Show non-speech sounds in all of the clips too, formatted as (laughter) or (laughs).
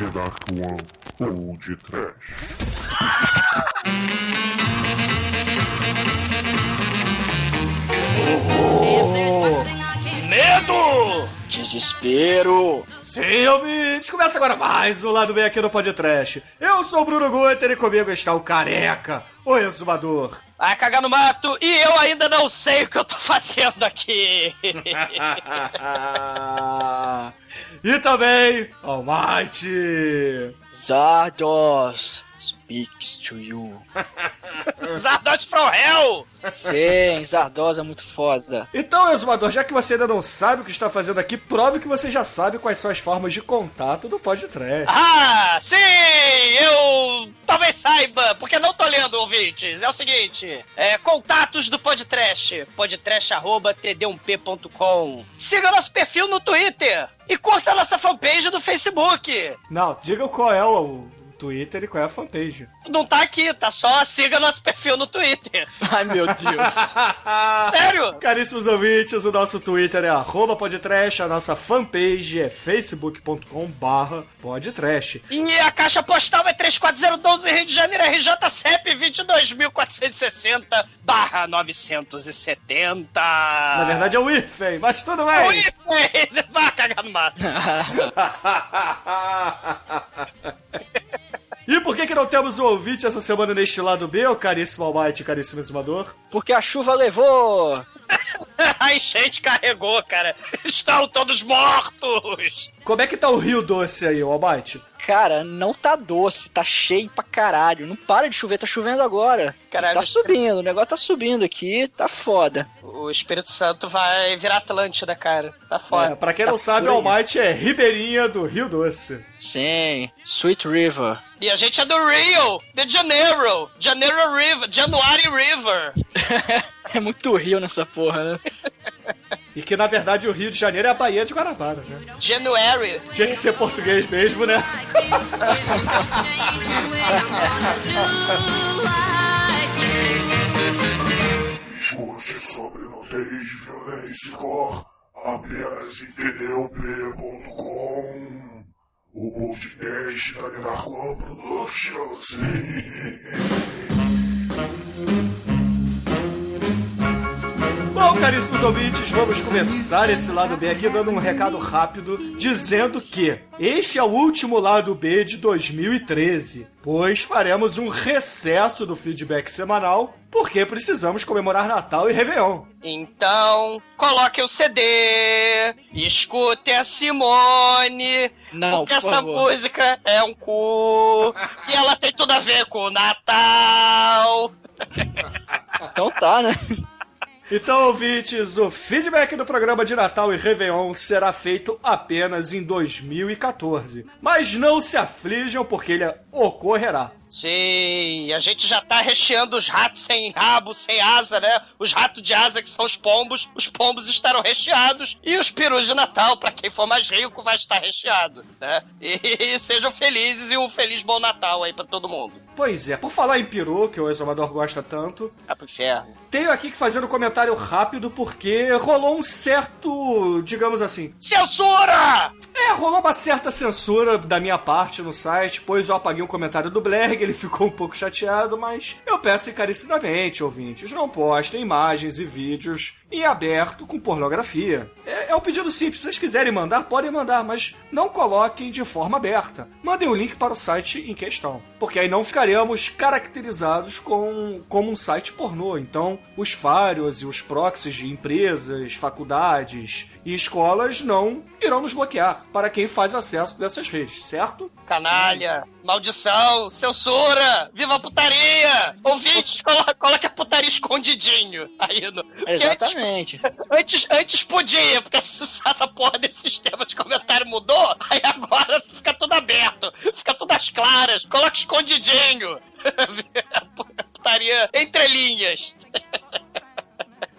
The Dark One ou de Trash. Medo! Desespero! Sim, ouvintes, começa agora mais um Lado Bem aqui no Podcast. Eu sou o Bruno Guter e comigo está o Careca, o exumador. Vai cagar no mato e eu ainda não sei o que eu tô fazendo aqui. (laughs) (laughs) (laughs) e também, Almighty. Zardos speaks to you. (laughs) Zardos from Hell! Sim, Zardos é muito foda. Então, exumador, já que você ainda não sabe o que está fazendo aqui, prove que você já sabe quais são as formas de contato do Podcast. Ah, sim! Eu talvez saiba, porque não tô lendo, ouvintes. É o seguinte: é, contatos do podcast, podcast.td1p.com. Siga nosso perfil no Twitter e curta a nossa fanpage do Facebook. Não, diga qual é o Twitter e qual é a fanpage. Não tá aqui, tá só siga nosso perfil no Twitter. (laughs) Ai, meu Deus. (laughs) Sério? Caríssimos ouvintes, o nosso Twitter é arroba podtrash, a nossa fanpage é facebook.com barra podtrash. E a caixa postal é 34012 Rio de Janeiro, RJ CEP 22460 barra 970. Na verdade é o IFEM, mas tudo bem. O IFEM! (laughs) Vai cagar no mato. E por que, que não temos um ouvinte essa semana neste lado B, o caríssimo Almighty, caríssimo exumador? Porque a chuva levou! (laughs) A enchente carregou, cara. Estão todos mortos! Como é que tá o Rio Doce aí, o Almighty? Cara, não tá doce, tá cheio pra caralho. Não para de chover, tá chovendo agora. Caralho, tá subindo, o negócio tá subindo aqui, tá foda. O Espírito Santo vai virar Atlântida, cara. Tá É, foda. pra quem não Tá sabe, por o. Almighty é ribeirinha do Rio Doce. Sim, Sweet River. E a gente é do Rio, de Janeiro. Janeiro River, January River. (laughs) é muito rio nessa porra, né? E que, na verdade, o Rio de Janeiro é a Baía de Guanabara, né? January. Tinha que ser português mesmo, né? Sobre nudez, violência e cor apenas em pneup.com. O podcast da Productions. Bom, caríssimos ouvintes, vamos começar esse lado B aqui dando um recado rápido dizendo que este é o último lado B de 2013, pois faremos um recesso do feedback semanal porque precisamos comemorar Natal e Réveillon. Então, coloque o CD, escute a Simone. Não, porque por essa favor. música é um cu. e ela tem tudo a ver com o Natal. Então tá, né? Então, ouvintes, o feedback do programa de Natal e Réveillon será feito apenas em 2014. Mas não se aflijam porque ele ocorrerá. Sim, a gente já tá recheando os ratos sem rabo, sem asa, né? Os ratos de asa que são os pombos, os pombos estarão recheados e os perus de Natal, pra quem for mais rico, vai estar recheado, né? E (laughs) sejam felizes e um feliz bom Natal aí pra todo mundo. Pois é, por falar em peru, que o exumador gosta tanto, Vai pro inferno. tenho aqui que fazer um comentário rápido porque rolou um certo, digamos assim, Censura! É, rolou uma certa censura da minha parte no site, pois eu apaguei um comentário do Blerg, ele ficou um pouco chateado, mas eu peço encarecidamente, ouvintes, não postem imagens e vídeos em aberto com pornografia. É, um pedido simples, se vocês quiserem mandar, podem mandar, mas não coloquem de forma aberta. Mandem o link para o site em questão, porque aí não ficaremos caracterizados com, como um site pornô. Então, os firewalls e os proxies de empresas, faculdades e escolas não irão nos bloquear para quem faz acesso dessas redes, certo? Canalha, maldição, censura, viva a putaria! Ouvintes, (laughs) coloca, coloca a putaria escondidinho aí no. Exatamente. Antes, antes, antes podia, porque (laughs) essa porra desse sistema de comentário mudou, aí agora fica tudo aberto, fica tudo às claras, coloca escondidinho. (laughs) Putaria entre linhas. (laughs)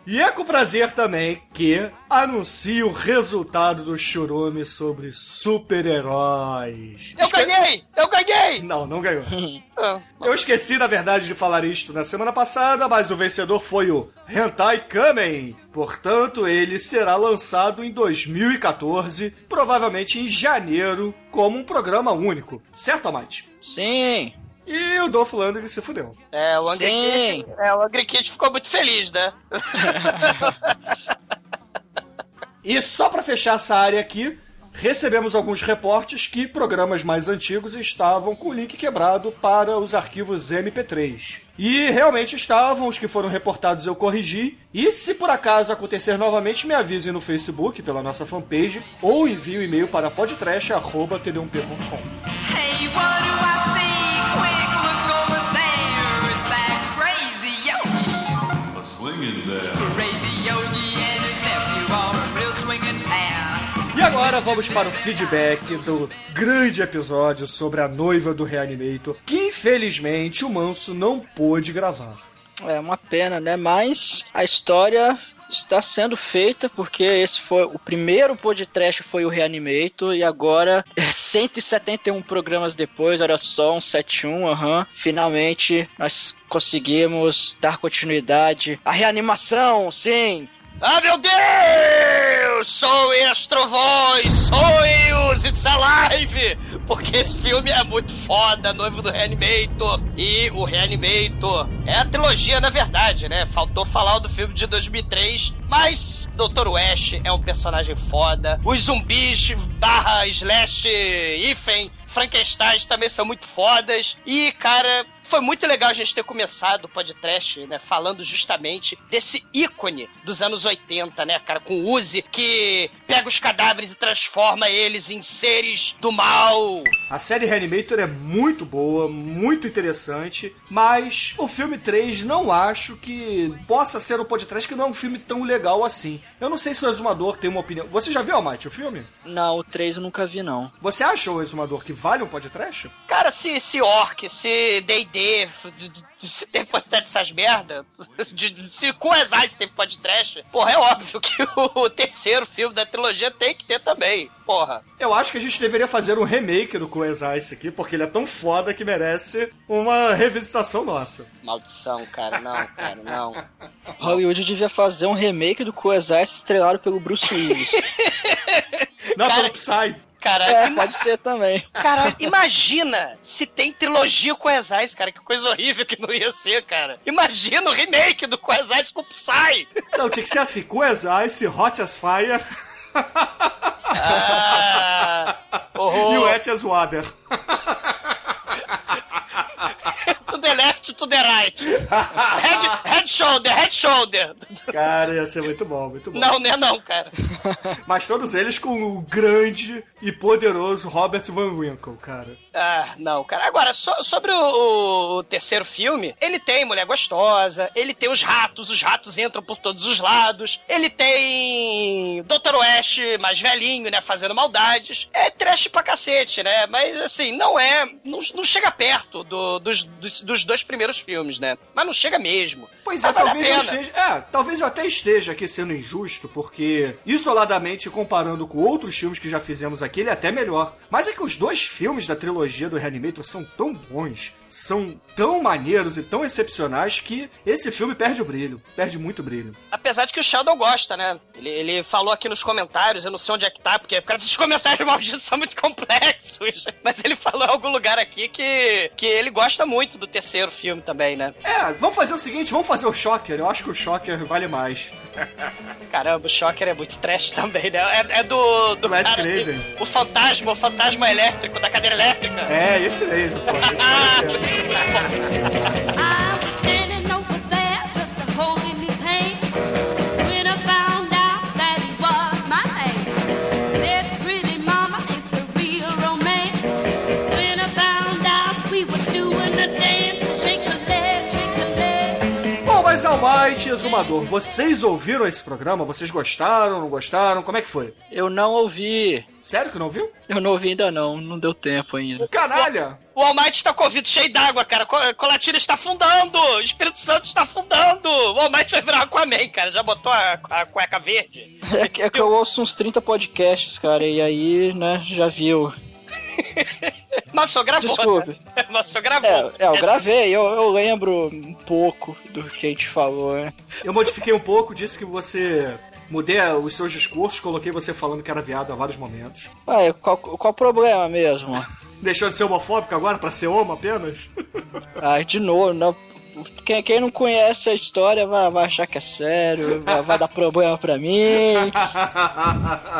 E é com prazer também que anuncio o resultado do churume sobre super-heróis. Eu ganhei! Eu ganhei! Não, não ganhou. (laughs) Ah, Eu esqueci, na verdade, de falar isto na semana passada, mas o vencedor foi o Hentai Kamen. Portanto, ele será lançado em 2014, provavelmente em janeiro, como um programa único. Certo, Amate? Sim. E o Dolph Lundgren se fudeu. É, o Angry Sim. Kid, é, o Angry Kid ficou muito feliz, né? (laughs) E só pra fechar essa área aqui, recebemos alguns reportes que programas mais antigos estavam com o link quebrado para os arquivos MP3. E realmente estavam, os que foram reportados eu corrigi. E se por acaso acontecer novamente, me avisem no Facebook, pela nossa fanpage, ou envie o e-mail para podtrash.td1p.com. Hey, agora vamos para o feedback do grande episódio sobre a noiva do Reanimator, que infelizmente o Manso não pôde gravar. É uma pena, né? Mas a história está sendo feita porque esse foi o primeiro podcast foi o Reanimator e agora 171 programas depois, olha só, um 71, aham. Finalmente nós conseguimos dar continuidade à reanimação, sim. Ah, meu Deus! Sou Voz! Sou It's Alive! Porque esse filme é muito foda, Noivo do Reanimator e o Reanimator. É a trilogia, na verdade, né? Faltou falar do filme de 2003, mas Dr. West é um personagem foda. Os zumbis barra slash Ifen Frankenstein também são muito fodas. E, cara, foi muito legal a gente ter começado o podcast, né, falando justamente desse ícone dos anos 80, né, cara, com o Uzi que pega os cadáveres e transforma eles em seres do mal. A série Reanimator é muito boa, muito interessante, mas o filme 3 não acho que possa ser um podcast que não é um filme tão legal assim. Eu não sei se o Exumador tem uma opinião. Você já viu, Almighty, o filme? Não, o 3 eu nunca vi não. Você acha, o Exumador, que vale um podcast? Cara, se, se Orc, se D&D, d- se teve podcast dessas merda, de- de- se com as Eyes teve podcast, porra, é óbvio que (laughs) o terceiro filme da trilogia tem que ter também, porra. Eu acho que a gente deveria fazer um remake do Coesai esse aqui, porque ele é tão foda que merece uma revisitação nossa. Maldição, cara, não, cara, não. (laughs) Hollywood devia fazer um remake do Coesai estrelado pelo Bruce Willis. (laughs) Não, Cara- pelo Psy. Cara, é, ima- pode ser também. cara, imagina se tem trilogia com Eyes, cara, que coisa horrível que não ia ser, cara. Imagina o remake do Eyes com o Psy. Não, tinha que ser assim, Coesai, Hot as Fire Ah, (laughs) e o as Water. To the left, to the right. Head shoulder, head shoulder. Cara, ia ser muito bom, muito bom. Não, não é não, cara. (laughs) Mas todos eles com o grande e poderoso Robert Van Winkle, cara. Ah, não, cara. Agora, so- sobre o, o terceiro filme, ele tem mulher gostosa, ele tem os ratos, os ratos entram por todos os lados, ele tem Dr. West mais velhinho, né, fazendo maldades. É trash pra cacete, né? Mas, assim, não é... Não, não chega perto do- dos, dos, dos dois primeiros filmes, né? Mas não chega mesmo. Pois é, talvez eu esteja. É, talvez eu até esteja aqui sendo injusto, porque isoladamente comparando com outros filmes que já fizemos aqui, ele é até melhor. Mas é que os dois filmes da trilogia do Reanimator são tão bons, são tão maneiros e tão excepcionais que esse filme perde o brilho. Perde muito brilho. Apesar de que o Sheldon gosta, né? Ele, ele falou aqui nos comentários, eu não sei onde é que tá, porque por causa esses (laughs) comentários malditos são muito complexos. (laughs) Mas ele falou em algum lugar aqui que, que ele gosta muito do terceiro filme também, né? É, vamos fazer o seguinte, vamos fazer o Shocker. Eu acho que o Shocker vale mais. (laughs) Caramba, o Shocker é muito trash também, né? É, é do. do cara que- o fantasma, o fantasma elétrico, da cadeira elétrica. É, esse mesmo, pô. Esse Hahaha. E Exumador, vocês ouviram esse programa? Vocês gostaram, não gostaram? Como é que foi? Eu não ouvi. Sério que não viu? Eu não ouvi ainda não, não deu tempo ainda. Canalha! O Almighty está com o ouvido cheio d'água, cara. Co- Colatina está afundando! O Espírito Santo está afundando! O Almighty vai virar Aquaman, cara. Já botou a, a cueca verde? É que, é que eu ouço uns 30 podcasts, cara, e aí, né, já viu. Mas só gravou. Desculpe. Né? Mas só gravou. É, é, eu gravei, eu, eu lembro um pouco do que a gente falou, né? Eu modifiquei um pouco, disse que você. Mudei os seus discursos, coloquei você falando que era viado a vários momentos. Ué, qual, qual o problema mesmo? (laughs) Deixou de ser homofóbico agora pra ser homo apenas? Ah, de novo, não. Quem, quem não conhece a história vai, vai achar que é sério, vai, vai dar problema pra mim.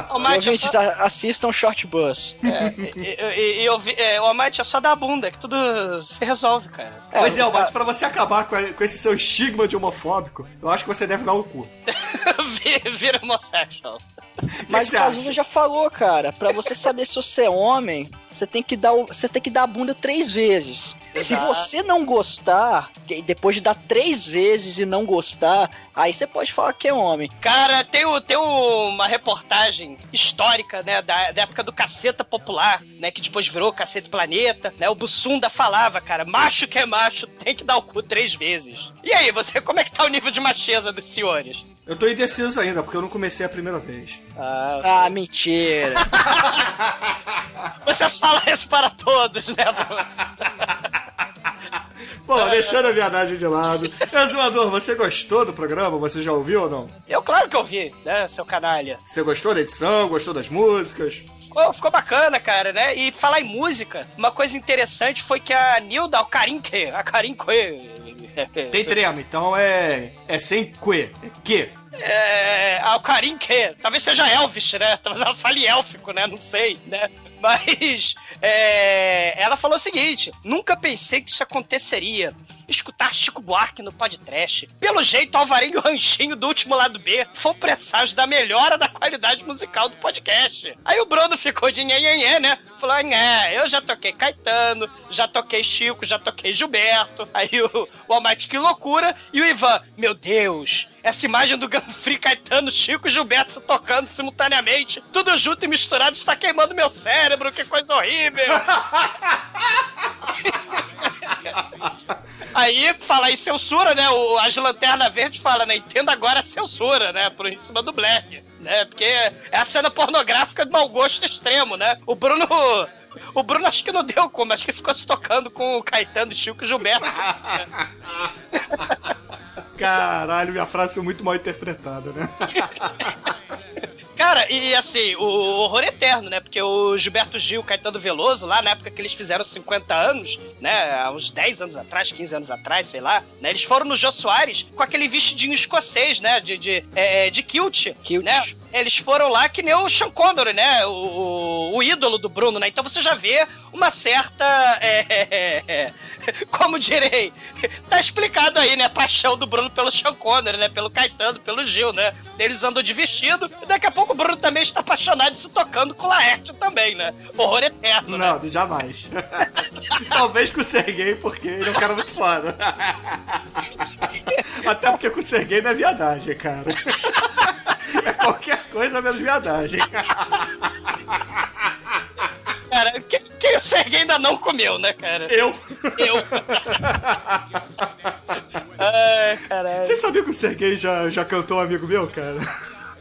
Almighty é Ouvintes, só... assistam Short Bus. É, e, e, e eu vi- é, o Almighty é só dar a bunda, que tudo se resolve, cara. Pois é, mas pra você acabar com, a- com esse seu estigma de homofóbico, eu acho que você deve dar o cu. (laughs) Vi- Vira homossexual. (laughs) Mas o acha? já falou, cara, pra você saber se você é homem, você tem que dar, você tem que dar a bunda três vezes. Se Exato. você não gostar, depois de dar três vezes e não gostar, aí você pode falar que é homem. Cara, tem, o- tem uma reportagem histórica, né, da, da época do Caceta Popular, né, que depois virou Caceta Planeta, né, o Bussunda falava, cara, macho que é macho tem que dar o cu três vezes. E aí, você, como é que tá o nível de macheza dos senhores? Eu tô indeciso ainda, porque eu não comecei a primeira vez. Ah, mentira. (laughs) Você fala isso para todos, né? Bom, deixando a viadagem de lado. Exumador, você gostou do programa? Você já ouviu ou não? Eu, claro que eu vi, né, seu canalha. Você gostou da edição? Gostou das músicas? Ficou, ficou bacana, cara, né? E falar em música, uma coisa interessante foi que a Nilda, a Karinke, a Karinke... (laughs) Tem trema, então é. É sem que. É que. É, a Karinke, talvez seja Elvish, né? Talvez ela fale élfico, né? Não sei, né? Mas é, ela falou o seguinte: nunca pensei que isso aconteceria. Escutar Chico Buarque no podcast. Pelo jeito, Alvarinho e o Ranchinho do último lado B foi um presságio da melhora da qualidade musical do podcast. Aí o Bruno ficou de nhenhenhé, né? Falou: né, eu já toquei Caetano, já toquei Chico, já toquei Gilberto. Aí o, o Almighty, que loucura. E o Ivan, meu Deus, essa imagem do Ganfri, Caetano, Chico e Gilberto se tocando simultaneamente, tudo junto e misturado, está queimando meu cérebro, que coisa horrível. (laughs) Aí, fala em censura, né? O, as Lanterna Verde fala, né? Entenda agora a censura, né? Por em cima do Black, né? Porque é a cena pornográfica de mau gosto extremo, né? O Bruno... O Bruno acho que não deu como, acho que ficou se tocando com o Caetano, Chico e Gilberto. (laughs) Caralho, minha frase foi muito mal interpretada, né? (laughs) Cara, e assim, o horror eterno, né? Porque o Gilberto Gil, Caetano Veloso, lá na época que eles fizeram 50 anos, né? Há uns 10 anos atrás, 15 anos atrás, sei lá, né? Eles foram no Jô Soares com aquele vestidinho escocês, né? De, de, é, de kilt, Kilt. né? Eles foram lá que nem o Sean Connery, né? O, o, o ídolo do Bruno, né? Então você já vê uma certa. é, é, é, (laughs) como direi? Tá explicado aí, né? A paixão do Bruno pelo Sean Connery, né? Pelo Caetano, pelo Gil, né? Eles andam de vestido e daqui a pouco o Bruno também está apaixonado e se tocando com o Laerte também, né? Horror eterno, né? Não, jamais. (laughs) Talvez com o Serguei, porque ele é um cara muito foda. (laughs) Até porque com o Serguei não é viadagem, cara. É qualquer coisa menos viadagem. Cara, quem, quem o Serguei ainda não comeu, né, cara? Eu. Eu. (laughs) Ai, caralho, Você sabia que o Serguei já, já cantou um amigo meu, cara?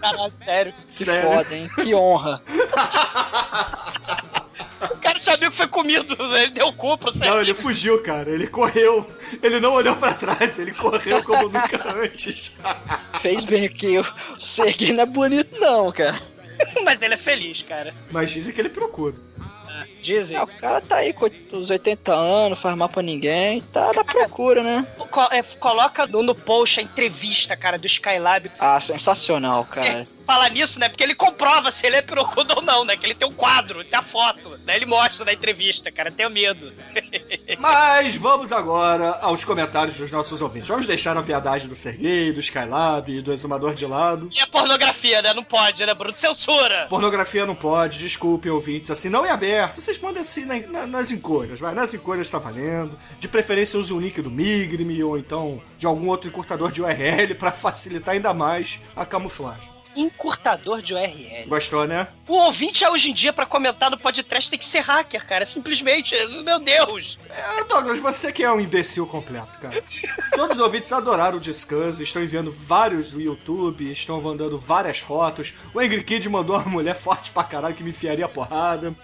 caralho, sério. Que Sério? foda, hein? Que honra. (laughs) O cara sabia que foi comido, ele deu cu pro Serguei. Não, ele fugiu, cara. Ele correu. Ele não olhou pra trás, ele correu como (laughs) nunca antes. Fez bem que o Serguei não é bonito, não, cara. Mas ele é feliz, cara. Mas dizem que ele procura. Dizem. Ah, o cara tá aí com os 80 anos, faz mal pra ninguém, tá na procura, né? Co- é, coloca no, no post a entrevista, cara, do Skylab. Ah, sensacional, cara. Você fala nisso, né? Porque ele comprova se ele é pirocudo ou não, né? Que ele tem um quadro, tem a foto, né? Ele mostra na entrevista, cara. Tenho medo. (laughs) Mas vamos agora aos comentários dos nossos ouvintes. Vamos deixar a viadagem do Serguei, do Skylab e do Exumador de lado. E a pornografia, né? Não pode, né, Bruno? Censura! Pornografia não pode, desculpem ouvintes, assim, não é aberto. Vocês mandem assim na- na- nas encolhas, vai. Nas encolhas tá valendo. De preferência use o link do Migrime ou então de algum outro encurtador de URL pra facilitar ainda mais a camuflagem. Encurtador de URL. Gostou, né? O ouvinte hoje em dia, pra comentar no podcast, tem que ser hacker, cara. Simplesmente, meu Deus. É, Douglas, você que é um imbecil completo, cara. (laughs) Todos os ouvintes adoraram o Discuss, estão enviando vários no YouTube, estão mandando várias fotos. O Angry Kid mandou uma mulher forte pra caralho que me enfiaria a porrada.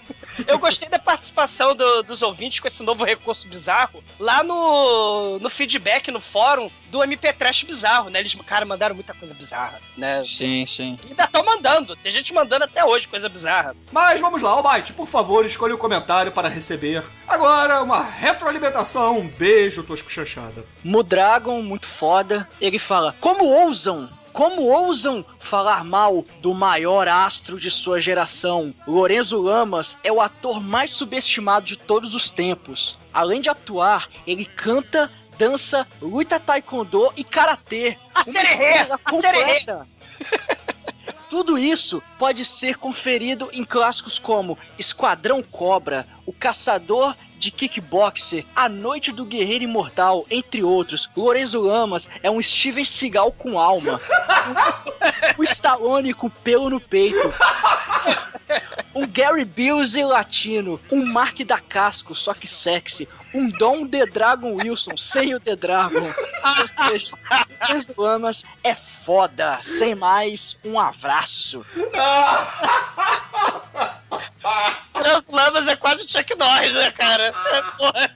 Eu gostei da participação do- dos ouvintes com esse novo recurso bizarro lá no, no feedback, no fórum do MP Trash bizarro, né? Eles, cara, mandaram muita coisa bizarra, né? Sim, sim. E ainda estão mandando. Tem gente mandando até hoje coisa bizarra. Mas vamos lá, Almighty, por favor, escolha o comentário para receber. Agora, uma retroalimentação. Um beijo, Tosco Chanchada. Mudragon, muito foda. Ele fala: Como ousam? Como ousam falar mal do maior astro de sua geração? Lorenzo Lamas é o ator mais subestimado de todos os tempos. Além de atuar, ele canta, dança, luta taekwondo e karatê. A sererê, a sererê. (laughs) Tudo isso pode ser conferido em clássicos como Esquadrão Cobra, O Caçador de Kickboxer, A Noite do Guerreiro Imortal, entre outros. Lorenzo Lamas é um Steven Seagal com alma. (laughs) o Stallone com pelo no peito. Um Gary Busey latino, um Mark da Casco, só que sexy, um Dom The Dragon Wilson sem o The Dragon. Lorenzo Lamas é foda. Sem mais, um abraço. (laughs) (laughs) Os Lamas é quase o Chuck Norris, né, cara? (laughs) Porra.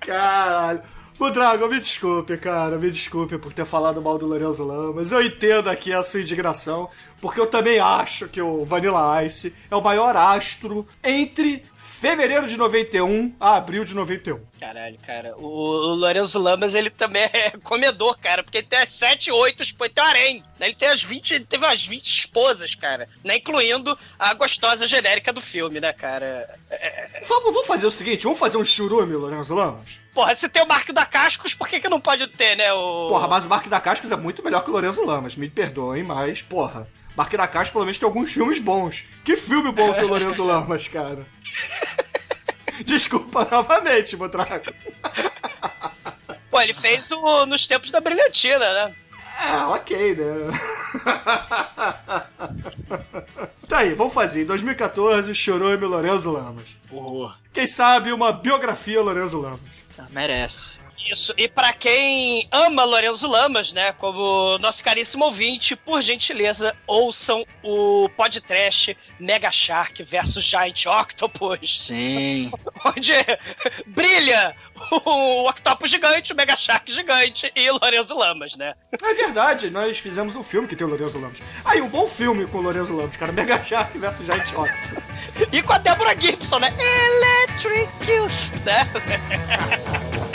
Caralho. O Dragon, me desculpe, cara. Me desculpe por ter falado mal do Lorenzo Lamas. Eu entendo aqui a sua indignação, porque eu também acho que o Vanilla Ice é o maior astro entre fevereiro de 91 a abril de 91. Caralho, cara. O, o Lorenzo Lamas, ele também é (laughs) comedor, cara. Porque ele tem as 7, 8, tipo, ele tem um harém. né? Ele tem as 20, ele teve umas 20 esposas, cara. Né? Incluindo a gostosa genérica do filme, né, cara? Vamos, vamos fazer o seguinte, vamos fazer um churume, Lorenzo Lamas? Porra, se tem o Marco da Cascos, por que, que não pode ter, né? O... Porra, mas o Mark da Cascos é muito melhor que o Lorenzo Lamas, me perdoem, mas, porra, Mark da Cascos pelo menos tem alguns filmes bons. Que filme bom que o Lorenzo (laughs) Lamas, cara. (laughs) Desculpa novamente, Botraco. Pô, ele fez o Nos Tempos da Brilhantina, né? Ah, ok, né? tá aí, vamos fazer. Em 2014, Chorume Lorenzo Lamas. Porra, Quem sabe uma biografia Lorenzo Lamas. merece. Isso. E pra quem ama Lorenzo Lamas, né, como nosso caríssimo ouvinte, por gentileza, ouçam o podcast Mega Shark versus Giant Octopus. Sim. (laughs) onde brilha o Octopus gigante, o Mega Shark gigante e Lorenzo Lamas, né? É verdade, nós fizemos um filme que tem o Lorenzo Lamas. Aí, um bom filme com o Lorenzo Lamas, cara. Mega Shark versus Giant Octopus. E com a Débora Gibson, né? Electric Youth, né? (laughs)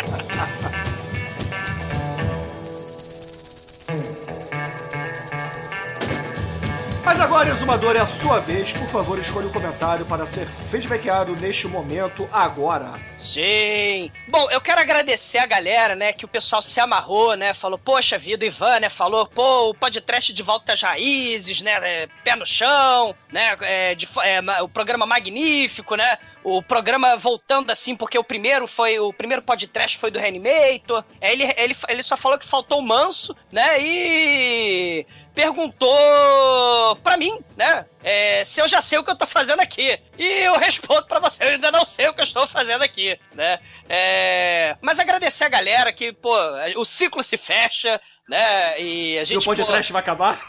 Mas agora, Exumador, é a sua vez. Por favor, escolha um comentário para ser feedbackado neste momento, agora. Sim. Bom, eu quero agradecer a galera, né, que o pessoal se amarrou, né, falou, poxa vida, o Ivan, né, falou, pô, o podcast de volta às raízes, né, é, pé no chão, né, é, de é, o programa magnífico, né, o programa voltando assim, porque o primeiro foi, o primeiro podcast foi do Reanimator, aí ele, ele, ele só falou que faltou o Manso, né, e perguntou pra mim, né? é, se eu já sei o que eu tô fazendo aqui. E eu respondo pra você, eu ainda não sei o que eu estou fazendo aqui, né? É, mas agradecer a galera que, pô, o ciclo se fecha, né? E a E gente. o podcast pô, vai acabar?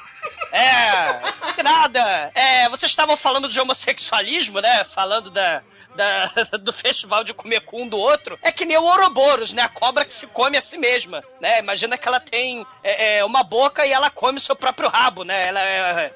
é, nada. É, vocês estavam falando de homossexualismo, né? Falando da, da- do festival de comer com um do outro. É que nem o Ouroboros, né? A cobra que se come a si mesma, né? Imagina que ela tem é, é, uma boca e ela come o seu próprio rabo, né? Ela é...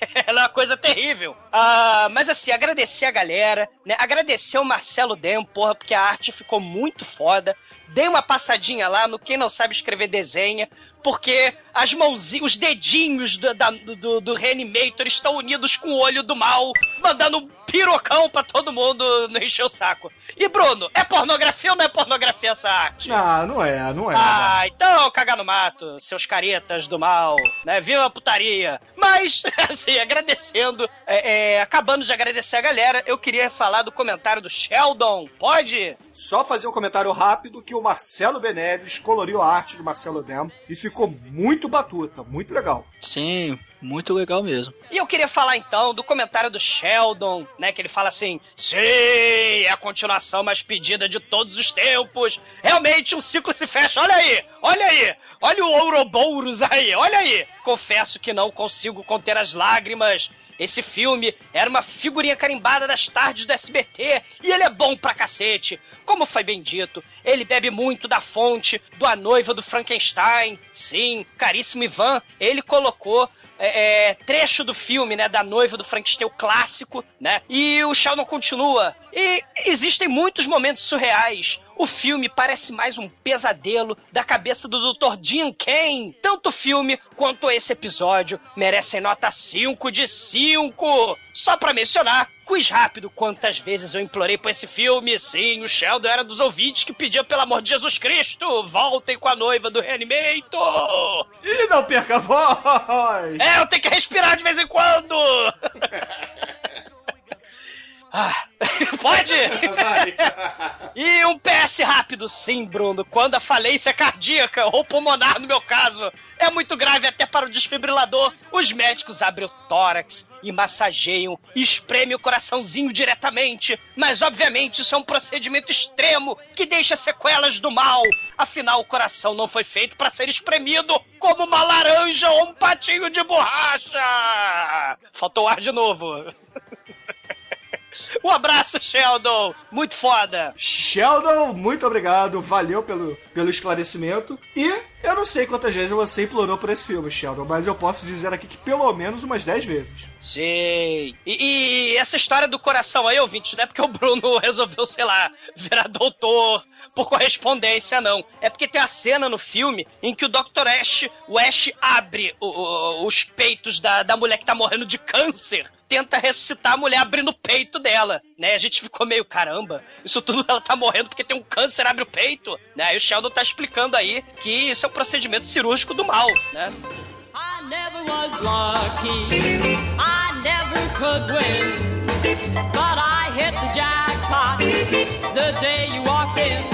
(laughs) Ela é uma coisa terrível. Ah, mas assim, agradecer a galera, né? Agradecer o Marcelo Dem, porra, porque a arte ficou muito foda. Dei uma passadinha lá no Quem Não Sabe Escrever Desenha. Porque as mãozinhas, os dedinhos do, da- do, do Reanimator estão unidos com o olho do mal, mandando um pirocão pra todo mundo não encher o saco. E Bruno, é pornografia ou não é pornografia essa arte? Não, não é, não é. Ah, então cagar no mato, seus caretas do mal, né? Viva a putaria. Mas, (laughs) assim, agradecendo, é, é, acabando de agradecer a galera, eu queria falar do comentário do Sheldon. Pode? Só fazer um comentário rápido que o Marcelo Beneves coloriu a arte do Marcelo Demo e ficou muito batuta, muito legal. Sim, muito legal mesmo. E eu queria falar então do comentário do Sheldon, né? Que ele fala assim: Sim, é a continuação mais pedida de todos os tempos. Realmente um ciclo se fecha. Olha aí, olha aí. Olha o Ouroboros aí, olha aí. Confesso que não consigo conter as lágrimas. Esse filme era uma figurinha carimbada das tardes do SBT e ele é bom pra cacete. Como foi bem dito, ele bebe muito da fonte do A Noiva do Frankenstein. Sim, caríssimo Ivan, ele colocou é, é, trecho do filme, né, da noiva do Frankenstein, clássico, né? E o Sheldon continua. E existem muitos momentos surreais. O filme parece mais um pesadelo da cabeça do Dr. Jim Kane. Tanto o filme quanto esse episódio merecem nota 5 de 5. Só pra mencionar, quiz rápido, quantas vezes eu implorei por esse filme? Sim, o Sheldon era dos ouvintes que pedia pelo amor de Jesus Cristo, voltem com a noiva do Reanimator. E não perca a voz! É, eu tenho que respirar de vez em quando! (laughs) Ah, (laughs) pode? E um PS rápido, sim, Bruno. Quando a falência cardíaca ou pulmonar, no meu caso, é muito grave até para o desfibrilador, os médicos abrem o tórax e massageiam e espremem o coraçãozinho diretamente. Mas, obviamente, isso é um procedimento extremo que deixa sequelas do mal. Afinal, o coração não foi feito para ser espremido como uma laranja ou um patinho de borracha. Faltou ar de novo. (laughs) Um abraço, Sheldon! Muito foda! Sheldon, muito obrigado, valeu pelo, pelo esclarecimento. E eu não sei quantas vezes você implorou por esse filme, Sheldon, mas eu posso dizer aqui que pelo menos umas 10 vezes. Sei. E, e essa história do coração aí, ouvinte, não é porque o Bruno (laughs) resolveu, sei lá, virar doutor por correspondência, não. É porque tem a cena no filme em que o Dr. Ash, o Ash abre o- o- os peitos da, da mulher que tá morrendo de câncer. Tenta ressuscitar a mulher abrindo o peito dela, né? A gente ficou meio, caramba, isso tudo ela tá morrendo porque tem um câncer, abre o peito, né? E o Sheldon tá explicando aí que isso é um procedimento cirúrgico do mal, né? I never was lucky. I never could win. But I hit the jackpot the day you walked in.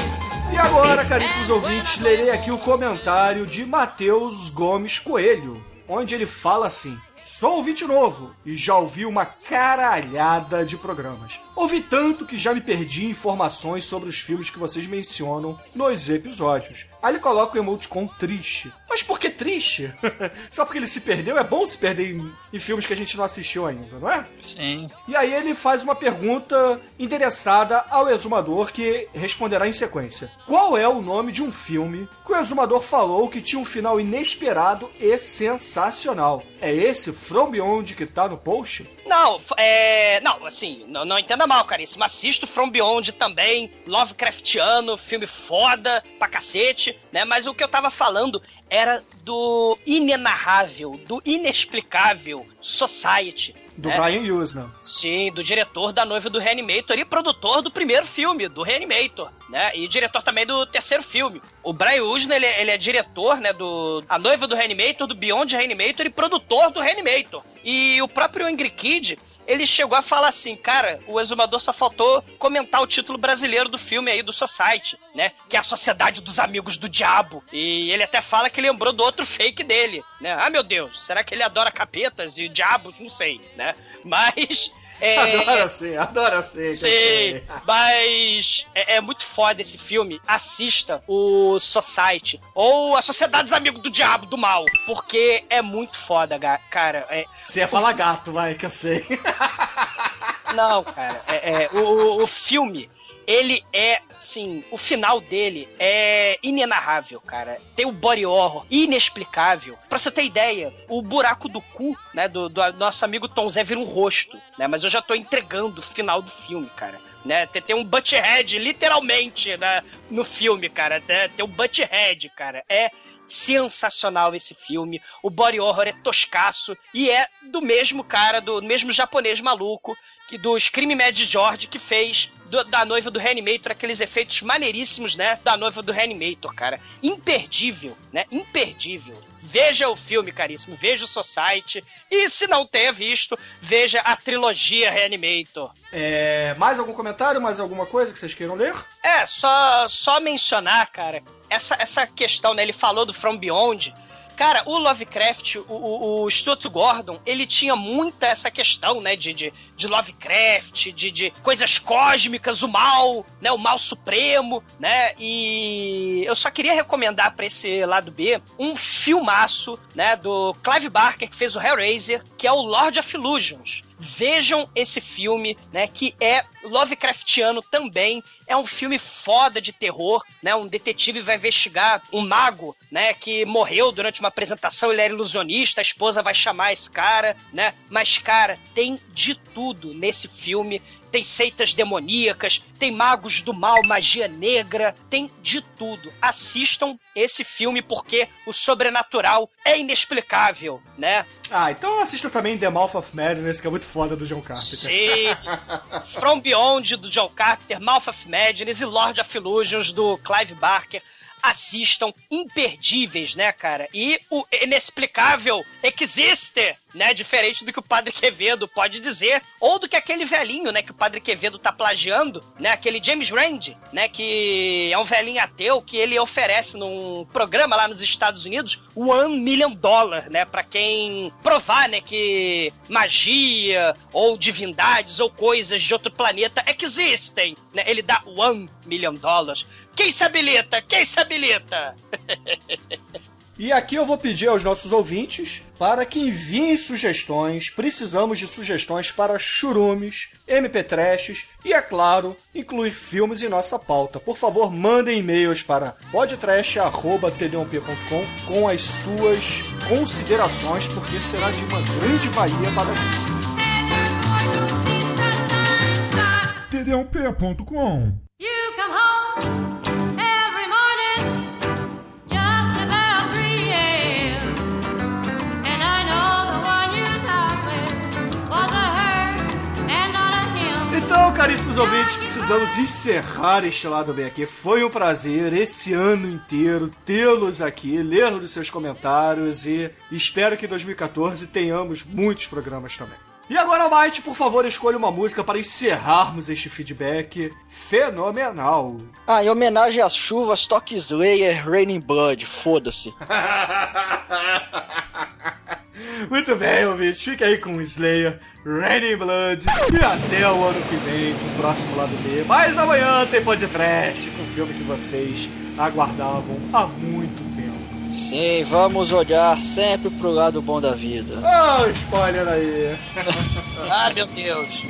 E agora, caríssimos ouvintes, lerei aqui o comentário de Matheus Gomes Coelho, onde ele fala assim: Sou ouvinte novo e já ouvi uma caralhada de programas. Ouvi tanto que já me perdi em informações sobre os filmes que vocês mencionam nos episódios. Aí ele coloca o emoticon triste. Mas por que triste? (laughs) Só porque ele se perdeu? É bom se perder em, em filmes que a gente não assistiu ainda, não é? Sim. E aí ele faz uma pergunta endereçada ao exumador que responderá em sequência. Qual é o nome de um filme que o exumador falou que tinha um final inesperado e sensacional? É esse From Beyond que tá no post? Não, é. Não, assim, não, não entenda mal, caríssimo. Assisto From Beyond também, Lovecraftiano, filme foda pra cacete, né? Mas o que eu tava falando era do inenarrável, do inexplicável Society. Do né? Brian Usna. Sim, do diretor da noiva do Reanimator e produtor do primeiro filme, do Reanimator, né? E diretor também do terceiro filme. O Brian Usna, ele, é- ele é diretor, né, do A Noiva do Reanimator, do Beyond Reanimator e produtor do Reanimator. E o próprio Angry Kid, ele chegou a falar assim, cara, o Exumador só faltou comentar o título brasileiro do filme aí, do Society, né? Que é a Sociedade dos Amigos do Diabo. E ele até fala que lembrou do outro fake dele, né? Ah, meu Deus, será que ele adora capetas e diabos? Não sei, né? (laughs) Mas... É, (laughs) Adora sim, adora sim. que eu Sim, sei. mas é, é muito foda esse filme. Assista o Society ou a Sociedade dos Amigos do Diabo, do Mal, porque é muito foda, cara. É, Você ia falar gato, vai, que eu sei. (laughs) não, cara, é, é, o- o filme, ele é, sim, o final dele é inenarrável, cara. Tem o body horror inexplicável. Pra você ter ideia, o buraco do cu, né, do, do nosso amigo Tom Zé vira um rosto, né? Mas eu já tô entregando o final do filme, cara. Né, tem, tem um butthead, literalmente, né, no filme, cara. Né, tem um butthead, cara. É sensacional esse filme. O body horror é toscaço e é do mesmo cara, do mesmo japonês maluco que do Scream Mad George que fez do- da noiva do Reanimator, aqueles efeitos maneiríssimos, né? Da noiva do Reanimator, cara. Imperdível, né? Imperdível. Veja o filme, caríssimo. Veja o Society. E se não ter visto, veja a trilogia Reanimator. É, mais algum comentário, mais alguma coisa que vocês queiram ler? É, só, só mencionar, cara, essa, essa questão, né? Ele falou do From Beyond. Cara, o Lovecraft, o, o, o Stuart Gordon, ele tinha muita essa questão, né, de, de, de Lovecraft, de, de coisas cósmicas, o mal, né, o mal supremo, né, e eu só queria recomendar pra esse lado B um filmaço, né, do Clive Barker, que fez o Hellraiser, que é o Lord of Illusions. Vejam esse filme, né, que é Lovecraftiano também. É um filme foda de terror, né? Um detetive vai investigar um mago, né, que morreu durante uma apresentação, ele era ilusionista, a esposa vai chamar esse cara, né? Mas cara, tem de tudo nesse filme. Tem seitas demoníacas, tem magos do mal, magia negra, tem de tudo. Assistam esse filme porque o sobrenatural é inexplicável, né? Ah, então assista também The Mouth of Madness, que é muito foda do John Carpenter. Sim. From Beyond do John Carter, Mouth of Madness e Lord of Illusions do Clive Barker. Assistam, imperdíveis, né, cara? E o inexplicável existe, né? Diferente do que o Padre Quevedo pode dizer, ou do que aquele velhinho, né, que o Padre Quevedo tá plagiando, né? Aquele James Rand, né, que é um velhinho ateu que ele oferece num programa lá nos Estados Unidos one million dollar, né, para quem provar, né, que magia ou divindades ou coisas de outro planeta existem, né? Ele dá one million dollars. Quem se habilita? Quem se habilita? (laughs) E aqui eu vou pedir aos nossos ouvintes para que enviem sugestões. Precisamos de sugestões para churumes, MP3s e, é claro, incluir filmes em nossa pauta. Por favor, mandem e-mails para podtrash.td1p.com com as suas considerações, porque será de uma grande valia para a gente. td1p.com You come home caríssimos ouvintes, precisamos encerrar este lado bem aqui. Foi um prazer esse ano inteiro tê-los aqui, ler os seus comentários e espero que em 2014 tenhamos muitos programas também. E agora, Mike, por favor, escolha uma música para encerrarmos este feedback fenomenal. Ah, em homenagem às chuvas, Stock Slayer, Raining Blood, foda-se. (laughs) Muito bem, ouvintes, fica aí com Slayer, Raining Blood e até o ano que vem com o próximo lado B. Mas amanhã tem podcast com o filme que vocês aguardavam há muito tempo. Sim, vamos olhar sempre pro lado bom da vida. Ah, spoiler aí. (laughs) Ah, meu Deus.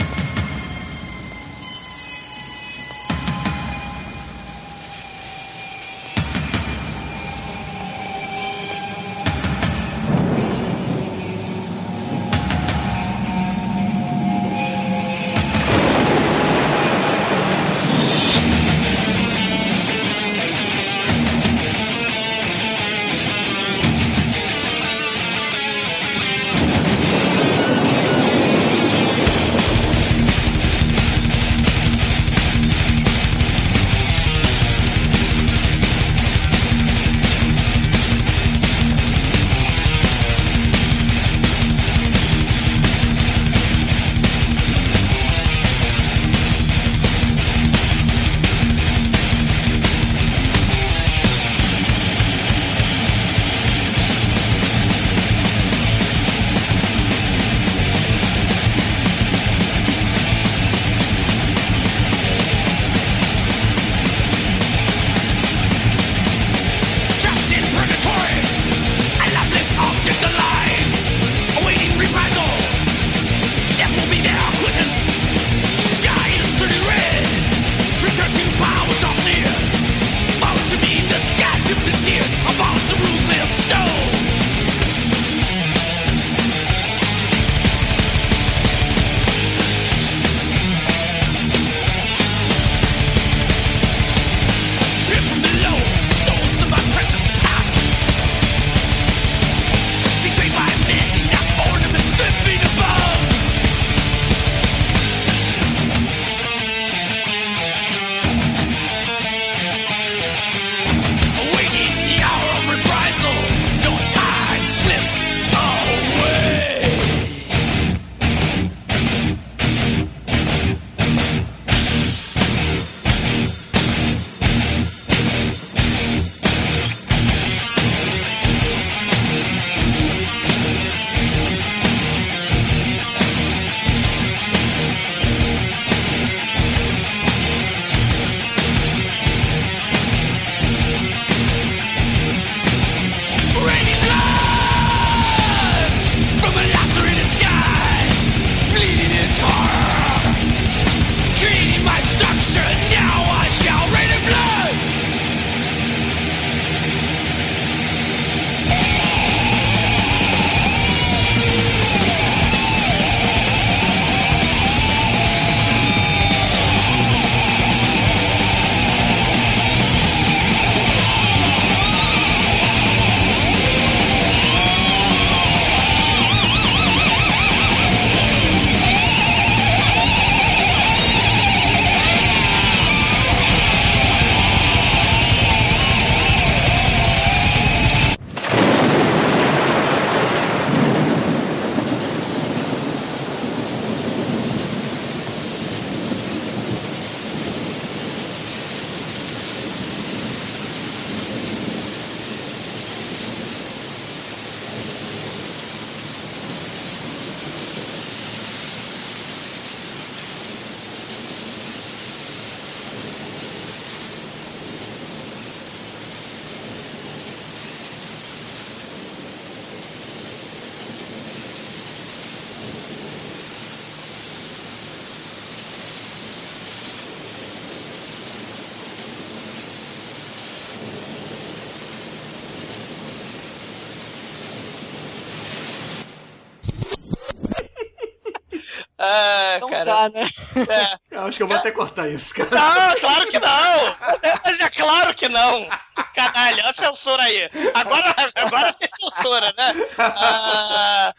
Então cara. tá, né? É. Eu acho que eu vou até cortar isso, cara. Não, claro que não! Mas é, mas é claro que não! Canalha, olha a censura aí! Agora, agora tem censura, né? Ah,